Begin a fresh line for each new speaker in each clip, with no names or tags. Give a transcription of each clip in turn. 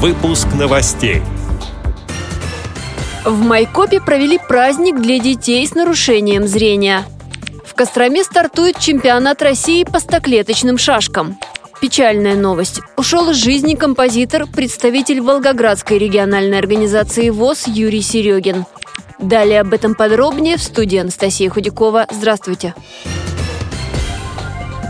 Выпуск новостей.
В Майкопе провели праздник для детей с нарушением зрения. В Костроме стартует чемпионат России по стоклеточным шашкам. Печальная новость. Ушел из жизни композитор, представитель Волгоградской региональной организации ВОЗ Юрий Серегин. Далее об этом подробнее в студии Анастасия Худякова. Здравствуйте.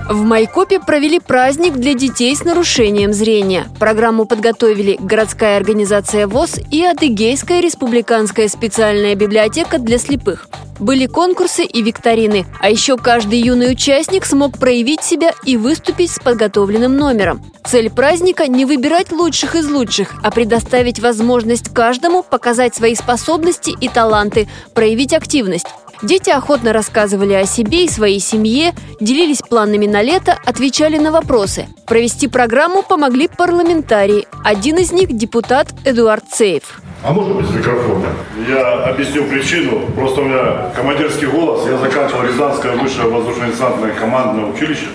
В Майкопе провели праздник для детей с нарушением зрения. Программу подготовили городская организация ВОЗ и Адыгейская республиканская специальная библиотека для слепых. Были конкурсы и викторины, а еще каждый юный участник смог проявить себя и выступить с подготовленным номером. Цель праздника – не выбирать лучших из лучших, а предоставить возможность каждому показать свои способности и таланты, проявить активность. Дети охотно рассказывали о себе и своей семье, делились планами на лето, отвечали на вопросы. Провести программу помогли парламентарии. Один из них – депутат Эдуард Цеев.
А можно без микрофона? Я объясню причину. Просто у меня командирский голос. Я заканчивал Рязанское высшее воздушно-десантное командное училище.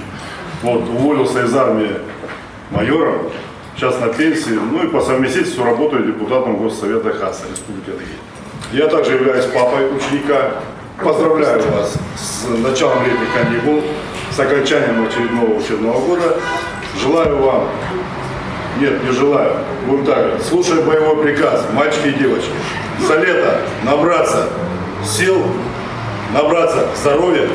Вот, уволился из армии майором. Сейчас на пенсии. Ну и по совместительству работаю депутатом Госсовета ХАСа Республики Адыгея. Я также являюсь папой ученика Поздравляю вас с началом летних каникул, с окончанием очередного учебного года. Желаю вам, нет, не желаю, будем так, слушая боевой приказ, мальчики и девочки, за лето набраться сил, набраться здоровья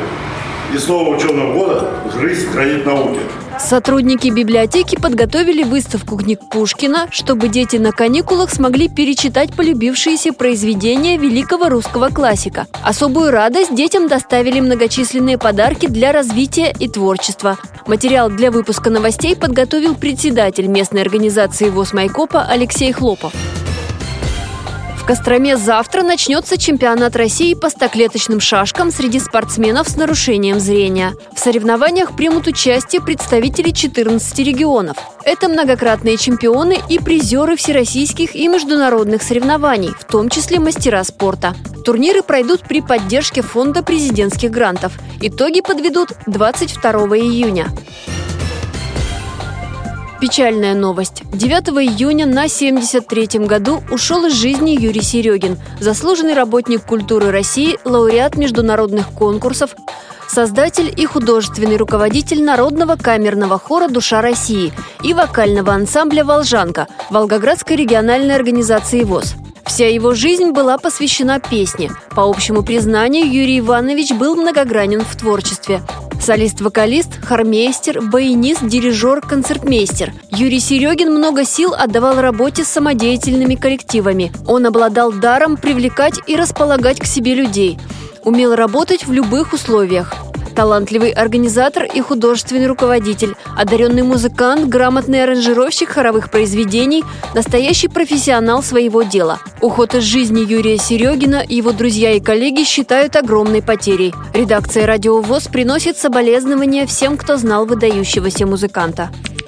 и с нового учебного года жизнь хранить науки.
Сотрудники библиотеки подготовили выставку книг Пушкина, чтобы дети на каникулах смогли перечитать полюбившиеся произведения великого русского классика. Особую радость детям доставили многочисленные подарки для развития и творчества. Материал для выпуска новостей подготовил председатель местной организации ВОЗ Майкопа Алексей Хлопов. Костроме завтра начнется чемпионат России по стоклеточным шашкам среди спортсменов с нарушением зрения. В соревнованиях примут участие представители 14 регионов. Это многократные чемпионы и призеры всероссийских и международных соревнований, в том числе мастера спорта. Турниры пройдут при поддержке фонда президентских грантов. Итоги подведут 22 июня. Печальная новость. 9 июня на 73-м году ушел из жизни Юрий Серегин, заслуженный работник культуры России, лауреат международных конкурсов, создатель и художественный руководитель Народного камерного хора «Душа России» и вокального ансамбля «Волжанка» Волгоградской региональной организации ВОЗ. Вся его жизнь была посвящена песне. По общему признанию, Юрий Иванович был многогранен в творчестве. Солист-вокалист, хормейстер, баянист, дирижер, концертмейстер. Юрий Серегин много сил отдавал работе с самодеятельными коллективами. Он обладал даром привлекать и располагать к себе людей. Умел работать в любых условиях талантливый организатор и художественный руководитель, одаренный музыкант, грамотный аранжировщик хоровых произведений, настоящий профессионал своего дела. Уход из жизни Юрия Серегина его друзья и коллеги считают огромной потерей. Редакция «Радио ВОЗ» приносит соболезнования всем, кто знал выдающегося музыканта.